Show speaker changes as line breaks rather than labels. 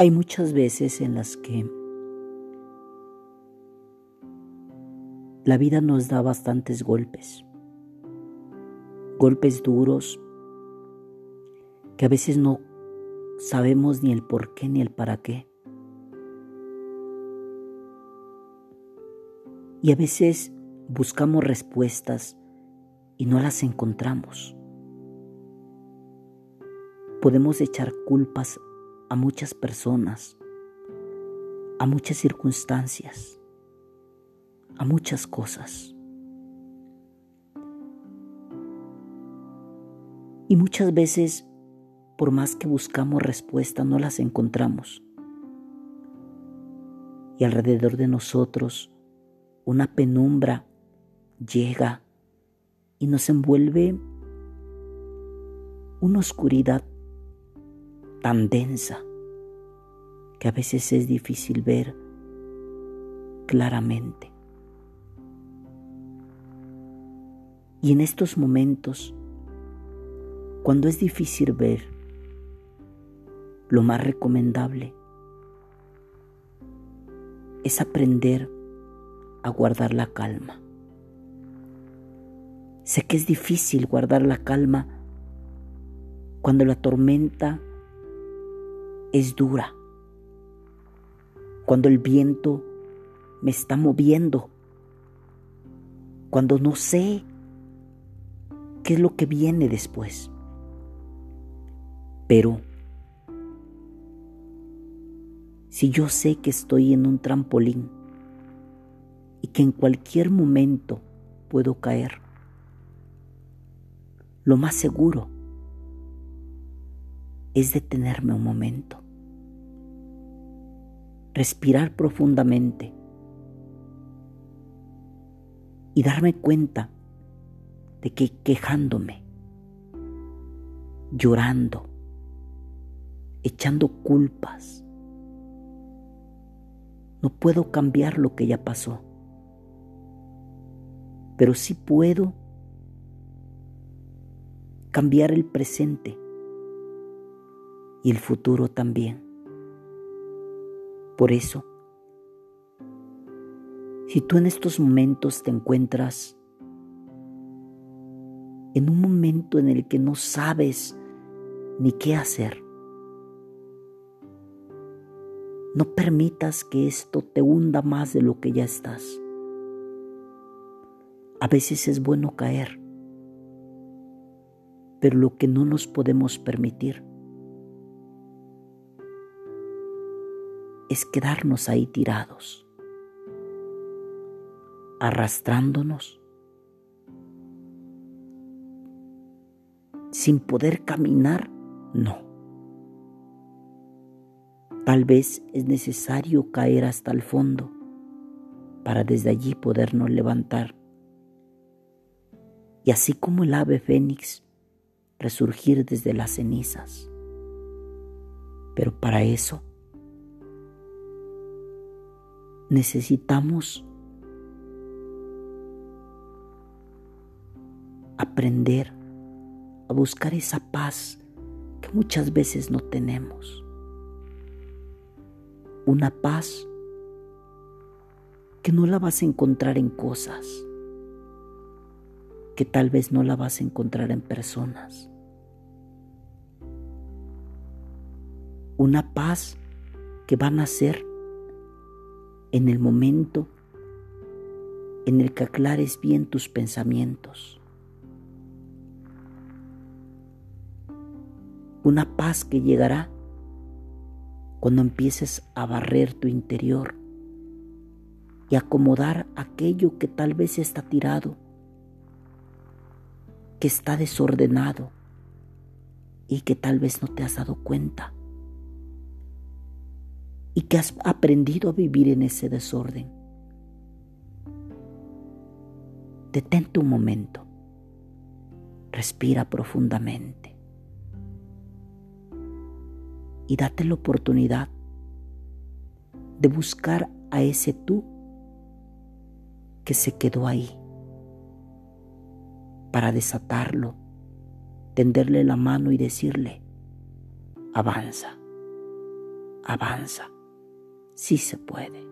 Hay muchas veces en las que la vida nos da bastantes golpes, golpes duros que a veces no sabemos ni el por qué ni el para qué. Y a veces buscamos respuestas y no las encontramos. Podemos echar culpas a muchas personas, a muchas circunstancias, a muchas cosas. Y muchas veces, por más que buscamos respuestas, no las encontramos. Y alrededor de nosotros, una penumbra llega y nos envuelve una oscuridad tan densa que a veces es difícil ver claramente. Y en estos momentos, cuando es difícil ver, lo más recomendable es aprender a guardar la calma. Sé que es difícil guardar la calma cuando la tormenta es dura, cuando el viento me está moviendo, cuando no sé qué es lo que viene después. Pero si yo sé que estoy en un trampolín y que en cualquier momento puedo caer, lo más seguro es detenerme un momento, respirar profundamente y darme cuenta de que quejándome, llorando, echando culpas, no puedo cambiar lo que ya pasó, pero sí puedo cambiar el presente y el futuro también. Por eso, si tú en estos momentos te encuentras en un momento en el que no sabes ni qué hacer, no permitas que esto te hunda más de lo que ya estás. A veces es bueno caer, pero lo que no nos podemos permitir es quedarnos ahí tirados, arrastrándonos, sin poder caminar, no. Tal vez es necesario caer hasta el fondo para desde allí podernos levantar. Y así como el ave fénix, resurgir desde las cenizas. Pero para eso necesitamos aprender a buscar esa paz que muchas veces no tenemos. Una paz que no la vas a encontrar en cosas, que tal vez no la vas a encontrar en personas. Una paz que van a ser en el momento en el que aclares bien tus pensamientos. Una paz que llegará cuando empieces a barrer tu interior y acomodar aquello que tal vez está tirado, que está desordenado y que tal vez no te has dado cuenta y que has aprendido a vivir en ese desorden. Detente un momento. Respira profundamente. Y date la oportunidad de buscar a ese tú que se quedó ahí para desatarlo, tenderle la mano y decirle, avanza avanza. Sí se puede.